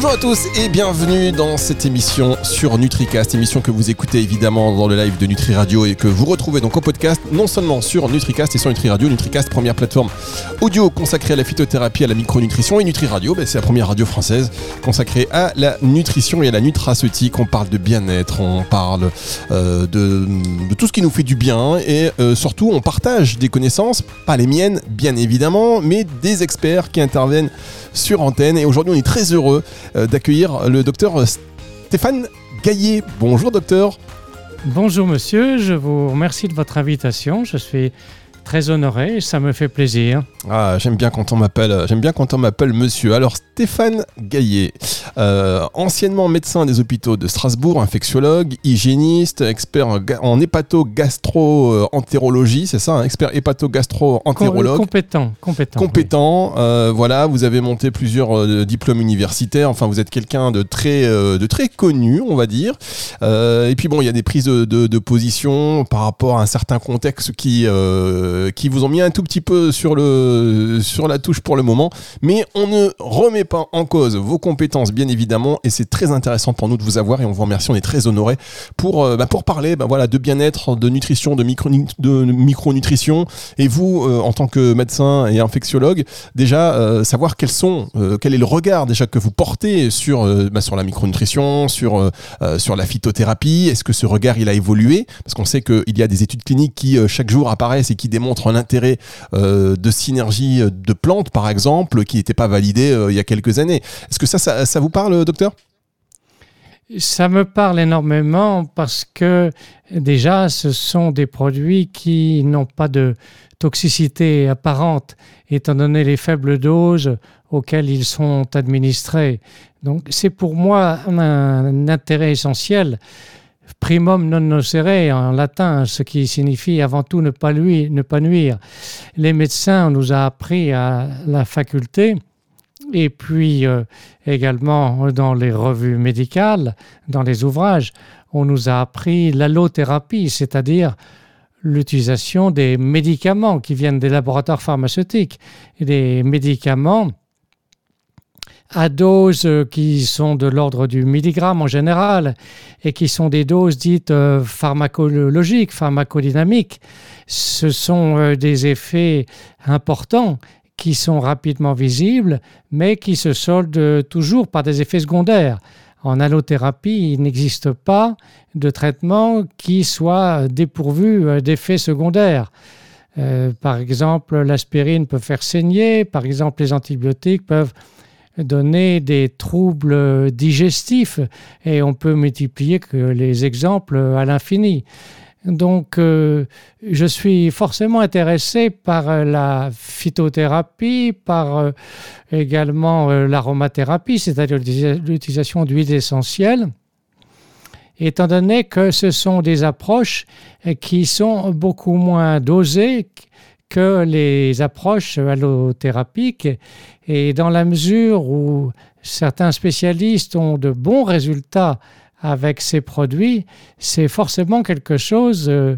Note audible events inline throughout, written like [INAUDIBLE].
Bonjour à tous et bienvenue dans cette émission sur NutriCast, émission que vous écoutez évidemment dans le live de Nutri Radio et que vous retrouvez donc au podcast, non seulement sur NutriCast et sur Nutri Radio. NutriCast, première plateforme audio consacrée à la phytothérapie, à la micronutrition et Nutri Radio, ben, c'est la première radio française consacrée à la nutrition et à la nutraceutique. On parle de bien-être, on parle euh, de, tout ce qui nous fait du bien et euh, surtout on partage des connaissances, pas les miennes bien évidemment, mais des experts qui interviennent sur antenne. Et aujourd'hui, on est très heureux d'accueillir le docteur Stéphane Gaillet. Bonjour docteur. Bonjour monsieur, je vous remercie de votre invitation. Je suis très honoré, ça me fait plaisir. Ah, j'aime bien quand on m'appelle, j'aime bien quand on m'appelle monsieur. Alors Stéphane Gaillet, euh, anciennement médecin des hôpitaux de Strasbourg, infectiologue, hygiéniste, expert en hépato-gastro-entérologie, c'est ça, un expert hépato-gastro-entérologue. Compétent, compétent. Compétent, oui. euh, voilà, vous avez monté plusieurs euh, diplômes universitaires, enfin vous êtes quelqu'un de très, euh, de très connu, on va dire. Euh, et puis bon, il y a des prises de, de, de, position par rapport à un certain contexte qui qui vous ont mis un tout petit peu sur, le, sur la touche pour le moment, mais on ne remet pas en cause vos compétences, bien évidemment, et c'est très intéressant pour nous de vous avoir, et on vous remercie, on est très honorés pour, euh, bah, pour parler bah, voilà, de bien-être, de nutrition, de, micro, de micronutrition, et vous, euh, en tant que médecin et infectiologue, déjà euh, savoir quels sont, euh, quel est le regard déjà que vous portez sur, euh, bah, sur la micronutrition, sur, sur la phytothérapie, est-ce que ce regard il a évolué, parce qu'on sait qu'il y a des études cliniques qui chaque jour apparaissent et qui démontrent montre un intérêt euh, de synergie de plantes, par exemple, qui n'était pas validé euh, il y a quelques années. Est-ce que ça, ça, vous parle, docteur? Ça me parle énormément parce que déjà, ce sont des produits qui n'ont pas de toxicité apparente, étant donné les faibles doses auxquelles ils sont administrés. Donc c'est pour moi un intérêt essentiel primum non nocere en latin, ce qui signifie avant tout ne pas, lui, ne pas nuire. Les médecins, on nous a appris à la faculté, et puis euh, également dans les revues médicales, dans les ouvrages, on nous a appris l'allothérapie, c'est-à-dire l'utilisation des médicaments qui viennent des laboratoires pharmaceutiques, des médicaments à doses qui sont de l'ordre du milligramme en général et qui sont des doses dites euh, pharmacologiques, pharmacodynamiques. Ce sont euh, des effets importants qui sont rapidement visibles, mais qui se soldent toujours par des effets secondaires. En allothérapie, il n'existe pas de traitement qui soit dépourvu euh, d'effets secondaires. Euh, par exemple, l'aspirine peut faire saigner, par exemple, les antibiotiques peuvent donner des troubles digestifs et on peut multiplier les exemples à l'infini. Donc, euh, je suis forcément intéressé par la phytothérapie, par euh, également euh, l'aromathérapie, c'est-à-dire l'utilisation d'huiles essentielles, étant donné que ce sont des approches qui sont beaucoup moins dosées que les approches allothérapiques et dans la mesure où certains spécialistes ont de bons résultats avec ces produits, c'est forcément quelque chose euh,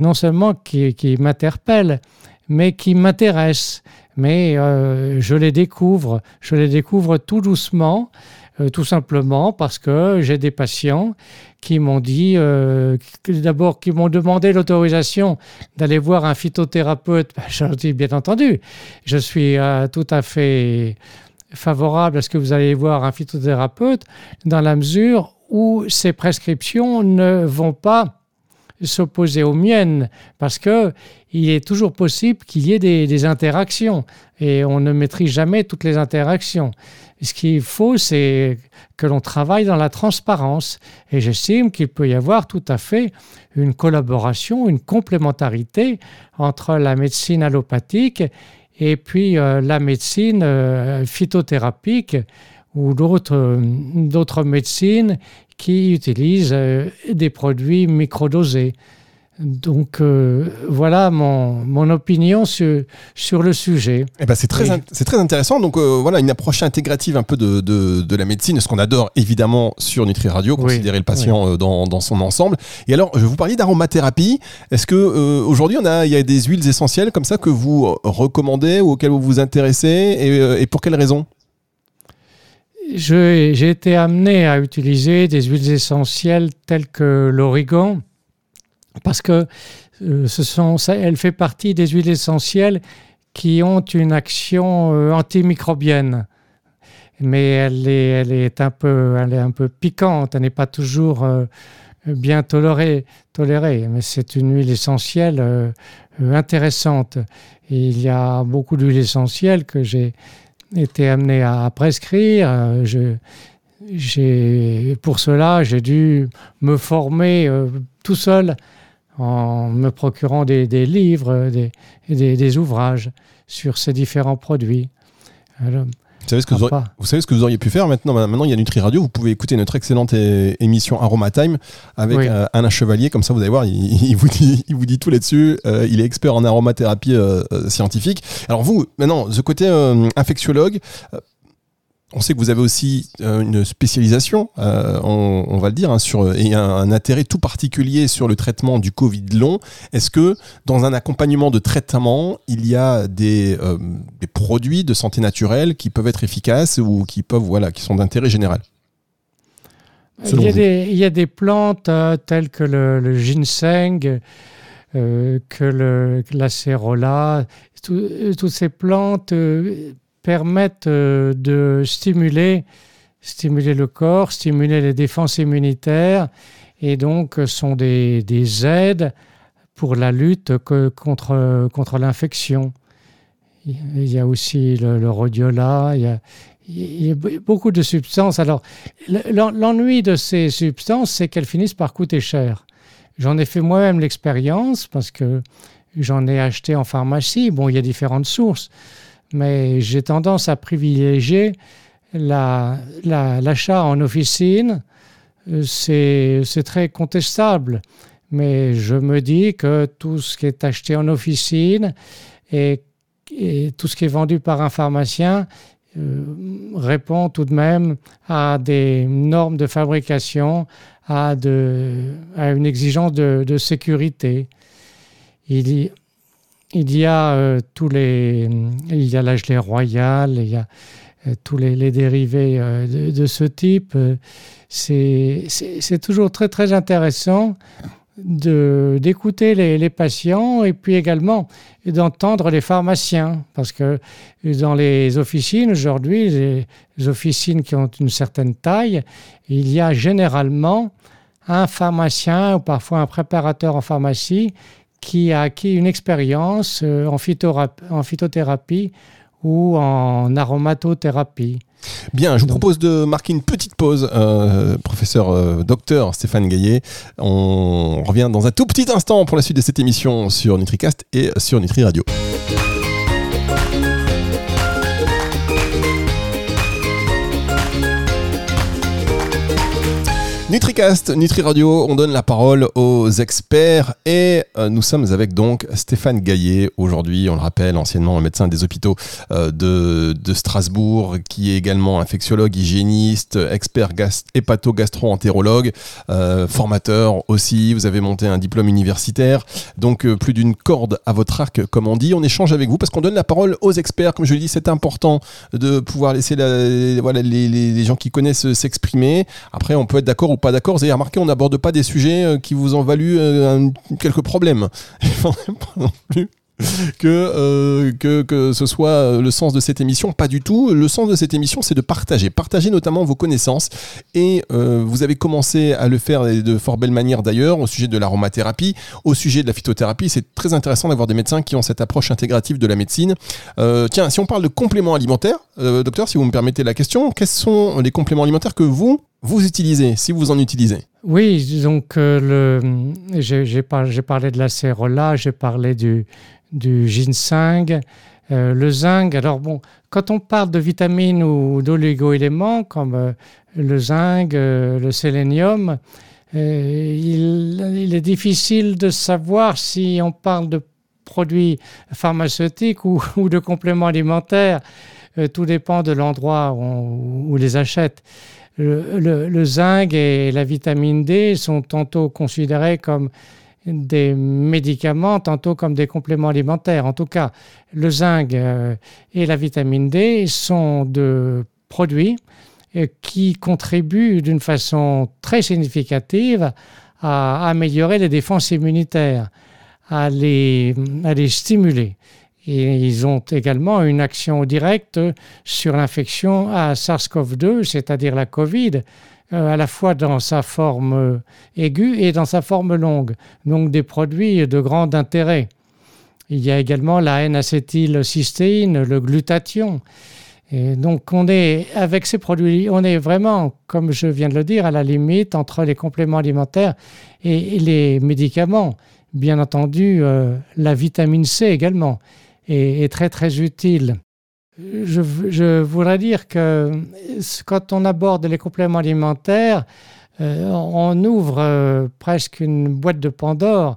non seulement qui, m'interpelle, mais qui m'intéresse. Mais euh, je les découvre, je les découvre tout doucement, euh, tout simplement parce que j'ai des patients qui m'ont dit, euh, d'abord, qui m'ont demandé l'autorisation d'aller voir un phytothérapeute. Ben, je leur dis, bien entendu, je suis euh, tout à fait favorable à ce que vous allez voir un phytothérapeute dans la mesure où ces prescriptions ne vont pas s'opposer aux miennes parce que il est toujours possible qu'il y ait des, interactions et on ne maîtrise jamais toutes les interactions. Ce qu'il faut, c'est que l'on travaille dans la transparence et j'estime qu'il peut y avoir tout à fait une collaboration, une complémentarité entre la médecine allopathique et puis euh, la médecine euh, phytothérapique ou d'autres médecines qui utilisent euh, des produits microdosés. Donc euh, voilà mon, mon, opinion sur, sur le sujet. Eh ben c'est très, c'est très intéressant. Donc euh, voilà une approche intégrative un peu de, de, de la médecine, ce qu'on adore évidemment sur Nutri Radio, considérer le patient oui. dans, dans, son ensemble. Et alors, je vous parlais d'aromathérapie. Est-ce que euh, aujourd'hui on a, il y a des huiles essentielles comme ça que vous recommandez ou auxquelles vous vous intéressez et, et pour quelles raisons? J'ai été amené à utiliser des huiles essentielles telles que l'origan parce que euh, ce sont, elle fait partie des huiles essentielles qui ont une action euh, antimicrobienne. Mais elle est, elle, est un peu, elle est un peu piquante, elle n'est pas toujours euh, bien tolérée, tolérée. mais c'est une huile essentielle intéressante. il y a beaucoup d'huiles essentielles que j'ai été amené à prescrire. Je, pour cela, j'ai dû me former tout seul en me procurant des, livres, des, des, ouvrages sur ces différents produits. Savez ce que vous, savez ce que vous auriez pu faire maintenant Maintenant, il y a Nutri Radio. Vous pouvez écouter notre excellente émission Aroma Time avec euh, Alain Chevalier. Comme ça, vous allez voir, il, vous, dit, il vous dit tout là-dessus. Euh, il est expert en aromathérapie euh, scientifique. Alors, vous, maintenant, ce côté infectiologue, on sait que vous avez aussi euh, une spécialisation, euh, on, va le dire, hein, sur, et un, intérêt tout particulier sur le traitement du Covid long. Est-ce que dans un accompagnement de traitement, il y a des, euh, produits de santé naturelle qui peuvent être efficaces ou qui peuvent, voilà, qui sont d'intérêt général? Il y, a des, il y, a des, plantes telles que le, ginseng, que le, l'acérola, toutes ces plantes permettent euh, de stimuler, stimuler le corps, stimuler les défenses immunitaires et donc euh, sont des, des aides pour la lutte contre, contre l'infection. Il y a aussi le, rhodiola, il y a, il y a beaucoup de substances. Alors, l'ennui de ces substances, c'est qu'elles finissent par coûter cher. J'en ai fait moi-même l'expérience parce que j'en ai acheté en pharmacie. Bon, il y a différentes sources mais j'ai tendance à privilégier l'achat en officine. Euh, c'est très contestable, mais je me dis que tout ce qui est acheté en officine et, tout ce qui est vendu par un pharmacien euh, répond tout de même à des normes de fabrication, à, une exigence de, sécurité. Il, il y a euh, tous les, il y a il y a euh, tous les, dérivés euh, de, ce type. C'est toujours très très intéressant d'écouter les, patients et puis également d'entendre les pharmaciens parce que dans les officines aujourd'hui, les officines qui ont une certaine taille, il y a généralement un pharmacien ou parfois un préparateur en pharmacie qui a acquis une expérience euh, en, en phytothérapie ou en aromatothérapie. Bien, je vous propose de marquer une petite pause, euh, professeur euh, docteur Stéphane Gaillet. On revient dans un tout petit instant pour la suite de cette émission sur NutriCast et sur Nutri Radio. NutriCast, Nutri Radio, on donne la parole aux experts et euh, nous sommes avec donc Stéphane Gaillet aujourd'hui, on le rappelle, anciennement médecin des hôpitaux euh, de, de, Strasbourg, qui est également infectiologue, hygiéniste, expert hépato-gastro-entérologue, euh, formateur aussi. Vous avez monté un diplôme universitaire, donc plus d'une corde à votre arc, comme on dit. On échange avec vous parce qu'on donne la parole aux experts. Comme je le dis, c'est important de pouvoir laisser les, les gens qui connaissent s'exprimer. Après, on peut être d'accord ou pas d'accord. Vous avez remarqué, on n'aborde pas des sujets euh, qui vous ont valu euh, quelques problèmes. [LAUGHS] non plus. que, euh, que, que ce soit le sens de cette émission. Pas du tout. Le sens de cette émission, c'est de partager. Partager notamment vos connaissances. Et vous avez commencé à le faire de fort belle manière d'ailleurs au sujet de l'aromathérapie, au sujet de la phytothérapie. C'est très intéressant d'avoir des médecins qui ont cette approche intégrative de la médecine. tiens, si on parle de compléments alimentaires, docteur, si vous me permettez la question, quels sont les compléments alimentaires que vous, vous utilisez, si vous en utilisez Oui, donc euh, j'ai parlé de la cérola, j'ai parlé du, ginseng, euh, le zinc. Alors bon, quand on parle de vitamines ou d'oligo-éléments comme euh, le zinc, le sélénium, il, est difficile de savoir si on parle de produits pharmaceutiques ou, [LAUGHS] de compléments alimentaires. tout dépend de l'endroit où, où on les achète le, zinc et la vitamine D sont tantôt considérés comme des médicaments, tantôt comme des compléments alimentaires. En tout cas, le zinc euh, et la vitamine D sont de produits qui contribuent d'une façon très significative à améliorer les défenses immunitaires, à les stimuler. Et ils ont également une action directe sur l'infection à SARS-CoV-2, c'est-à-dire la Covid, euh, à la fois dans sa forme aiguë et dans sa forme longue. Donc des produits de grand intérêt. Il y a également la N-acétylcystéine, le glutathion. Et donc on est avec ces produits, on est vraiment, comme je viens de le dire, à la limite entre les compléments alimentaires et, les médicaments. Bien entendu, euh, la vitamine C également est, très très utile. Je, voudrais dire que quand on aborde les compléments alimentaires, euh, on ouvre euh, presque une boîte de Pandore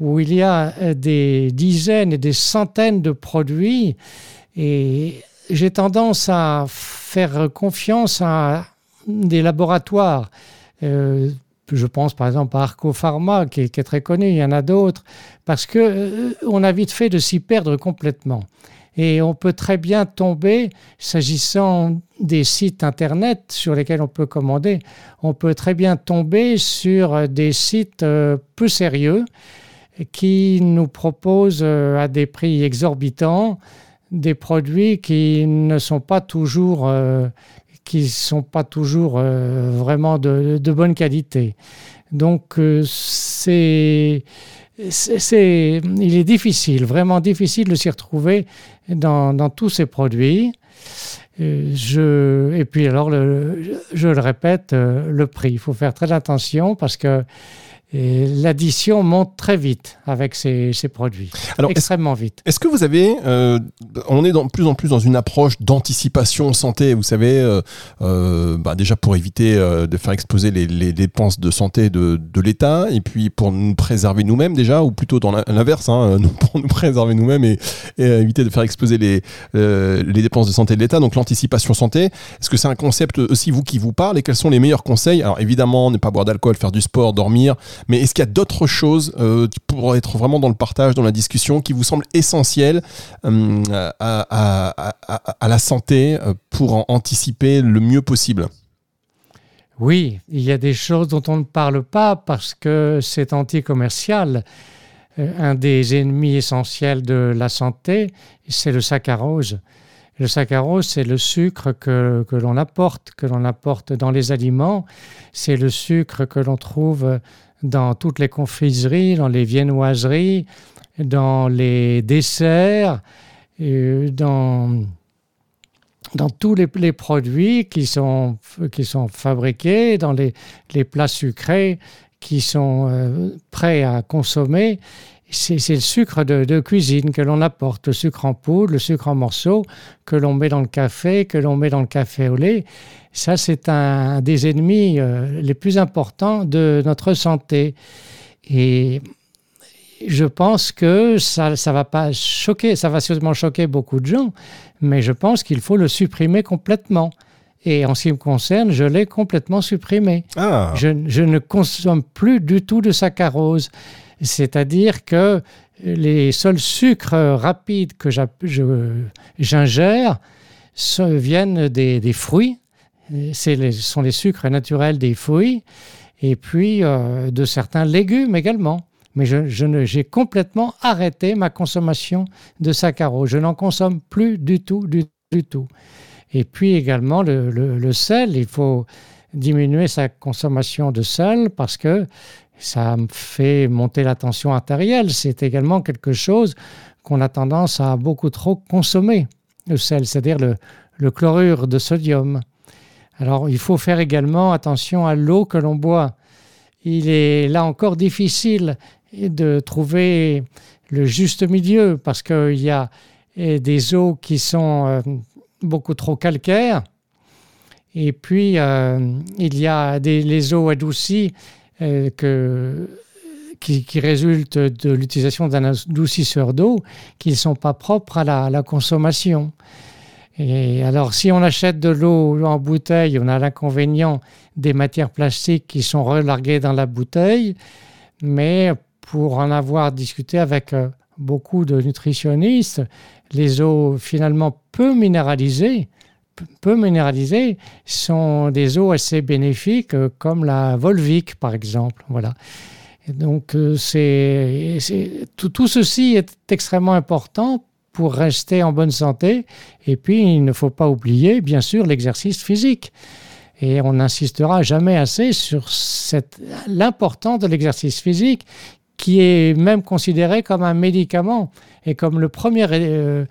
où il y a des dizaines et des centaines de produits et j'ai tendance à faire confiance à des laboratoires. Euh, je pense par exemple à Arco Pharma, qui est, très connu, il y en a d'autres, parce qu'on euh, a vite fait de s'y perdre complètement. Et on peut très bien tomber, s'agissant des sites Internet sur lesquels on peut commander, on peut très bien tomber sur des sites euh, peu sérieux qui nous proposent à des prix exorbitants des produits qui ne sont pas toujours, euh, qui sont pas toujours euh, vraiment de, bonne qualité. Donc euh, c'est, c'est, il est difficile, vraiment difficile de s'y retrouver dans, dans, tous ces produits. Je, et puis alors, je le répète, le prix. Il faut faire très attention parce que l'addition monte très vite avec ces, produits, Alors, extrêmement vite. Est-ce que vous avez, euh, on est de plus en plus dans une approche d'anticipation santé, vous savez, euh, euh, bah, déjà pour éviter de faire exploser les, dépenses de santé de, l'État, et puis pour nous préserver nous-mêmes déjà, ou plutôt dans l'inverse, hein, [LAUGHS] pour nous préserver nous-mêmes et, éviter de faire exploser les, les dépenses de santé de l'État. Donc l'anticipation santé, est-ce que c'est un concept aussi vous qui vous parle, et quels sont les meilleurs conseils? Alors évidemment, ne pas boire d'alcool, faire du sport, dormir, mais est-ce qu'il y a d'autres choses euh, pour être vraiment dans le partage, dans la discussion, qui vous semblent essentielles euh, à, la santé euh, pour anticiper le mieux possible? Oui, il y a des choses dont on ne parle pas parce que c'est anti-commercial. Un des ennemis essentiels de la santé, c'est le saccharose. Le saccharose, c'est le sucre que l'on apporte, que l'on apporte dans les aliments. C'est le sucre que l'on trouve dans toutes les confiseries, dans les viennoiseries, dans les desserts, dans, dans tous les, produits qui sont, qui sont fabriqués, dans les, les plats sucrés qui sont euh, prêts à consommer. C'est le sucre de, de, cuisine que l'on apporte, le sucre en poudre, le sucre en morceaux, que l'on met dans le café, que l'on met dans le café au lait. Ça, c'est un des ennemis euh, les plus importants de notre santé. Et je pense que ça ne va pas choquer, ça va sûrement choquer beaucoup de gens, mais je pense qu'il faut le supprimer complètement. Et en ce qui me concerne, je l'ai complètement supprimé. Ah. Je, ne consomme plus du tout de saccharose. C'est-à-dire que les seuls sucres rapides que j'ingère viennent des fruits, ce sont les sucres naturels des fruits et puis euh, de certains légumes également. Mais j'ai complètement arrêté ma consommation de saccharose. Je n'en consomme plus du tout, du, tout. Et puis également le, sel, il faut diminuer sa consommation de sel parce que ça me fait monter la tension artérielle. C'est également quelque chose qu'on a tendance à beaucoup trop consommer, le sel, c'est-à-dire le chlorure de sodium. Alors, il faut faire également attention à l'eau que l'on boit. Il est là encore difficile de trouver le juste milieu parce qu'il y a des eaux qui sont euh, beaucoup trop calcaires et puis euh, il y a les eaux adoucies euh, qui, résultent de l'utilisation d'un adoucisseur d'eau qui ne sont pas propres à la consommation. Et alors, si on achète de l'eau en bouteille, on a l'inconvénient des matières plastiques qui sont relarguées dans la bouteille. Mais pour en avoir discuté avec euh, beaucoup de nutritionnistes, les eaux finalement peu minéralisées peu minéralisées sont des eaux assez bénéfiques, comme la Volvic par exemple. Voilà. donc c'est, tout, tout, ceci est extrêmement important pour rester en bonne santé. Et puis, il ne faut pas oublier, bien sûr, l'exercice physique. Et on n'insistera jamais assez sur l'importance de l'exercice physique, qui est même considéré comme un médicament et comme, le premier, euh,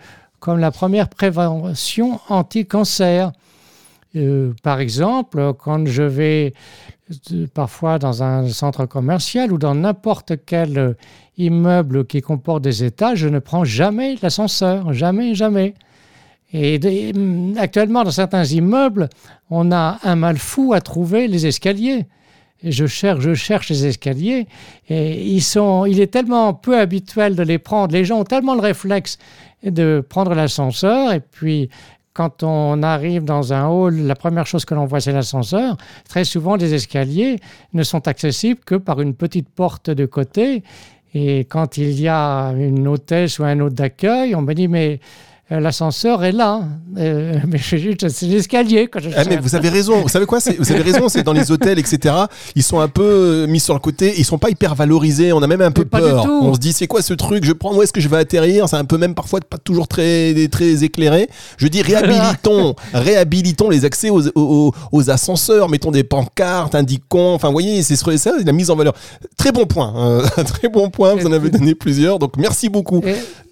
comme la première prévention anti-cancer. Euh, par exemple, quand je vais euh, parfois dans un centre commercial ou dans n'importe quel immeuble qui comporte des étages, je ne prends jamais l'ascenseur, jamais, jamais. Et actuellement, dans certains immeubles, on a un mal fou à trouver les escaliers. Je cherche, je cherche les escaliers, et ils sont, il est tellement peu habituel de les prendre. Les gens ont tellement le réflexe de prendre l'ascenseur, et puis quand on arrive dans un hall, la première chose que l'on voit, c'est l'ascenseur. Très souvent, les escaliers ne sont accessibles que par une petite porte de côté. Et quand il y a une hôtesse ou un hôte d'accueil, on me dit mais l'ascenseur est là, euh, mais c'est l'escalier que je ah, mais vous avez raison. Vous savez quoi Vous avez raison. C'est dans les hôtels, etc. Ils sont un peu euh, mis sur le côté. Ils sont pas hyper valorisés. On a même un peu peur. On se dit c'est quoi ce truc? Je prends où est-ce que je vais atterrir? C'est un peu même parfois pas toujours très très éclairé. Je dis réhabilitons, [LAUGHS] réhabilitons les accès aux, aux, ascenseurs. Mettons des pancartes indiquons. Enfin, vous voyez, c'est ça la mise en valeur. Très bon point. [LAUGHS] très bon point. Vous en avez donné plusieurs. Donc merci beaucoup.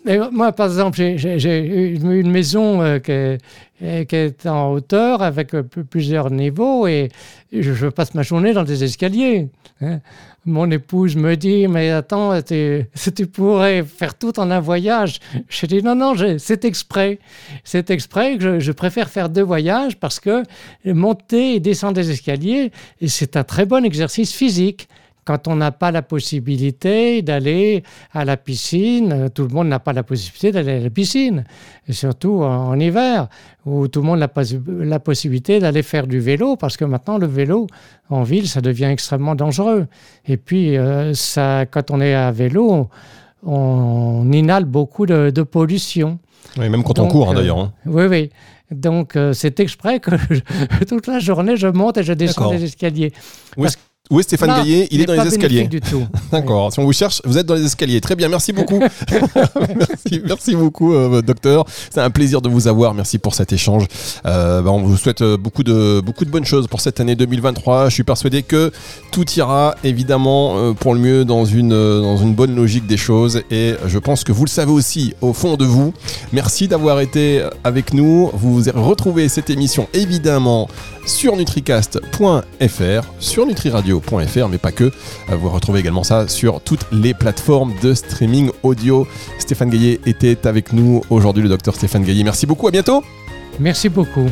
Mais moi, par exemple, j'ai une maison euh, qui, est, en hauteur avec euh, plusieurs niveaux et je, passe ma journée dans des escaliers. Hein. Mon épouse me dit, mais attends, tu, [LAUGHS] tu pourrais faire tout en un voyage. Je dis, non, non, c'est exprès. C'est exprès je, préfère faire deux voyages parce que monter et descendre des escaliers, c'est un très bon exercice physique quand on n'a pas la possibilité d'aller à la piscine, euh, tout le monde n'a pas la possibilité d'aller à la piscine, et surtout en, hiver, où tout le monde n'a pas la possibilité d'aller faire du vélo, parce que maintenant le vélo en ville, ça devient extrêmement dangereux. Et puis, euh, ça, quand on est à vélo, on, inhale beaucoup de, pollution. Oui, même quand on court, hein, euh, d'ailleurs. Hein. Oui, oui. Donc, c'est exprès que [LAUGHS] toute la journée, je monte et je descends les escaliers. Où est Stéphane Gaillet Il est dans les escaliers. du tout. [LAUGHS] D'accord. Si on vous cherche, vous êtes dans les escaliers. Très bien. Merci beaucoup. [LAUGHS] merci, merci, beaucoup, euh, docteur. C'est un plaisir de vous avoir. Merci pour cet échange. Euh, bah, on vous souhaite euh, beaucoup de, beaucoup de bonnes choses pour cette année 2023. Je suis persuadé que tout ira évidemment euh, pour le mieux dans une, dans une bonne logique des choses. Et je pense que vous le savez aussi au fond de vous. Merci d'avoir été avec nous. Vous retrouvez cette émission évidemment sur nutricast.fr, sur nutriradio.fr, mais pas que. Euh, vous retrouvez également ça sur toutes les plateformes de streaming audio. Stéphane Gaillet était avec nous aujourd'hui, le docteur Stéphane Gaillet. Merci beaucoup, à bientôt. Merci beaucoup.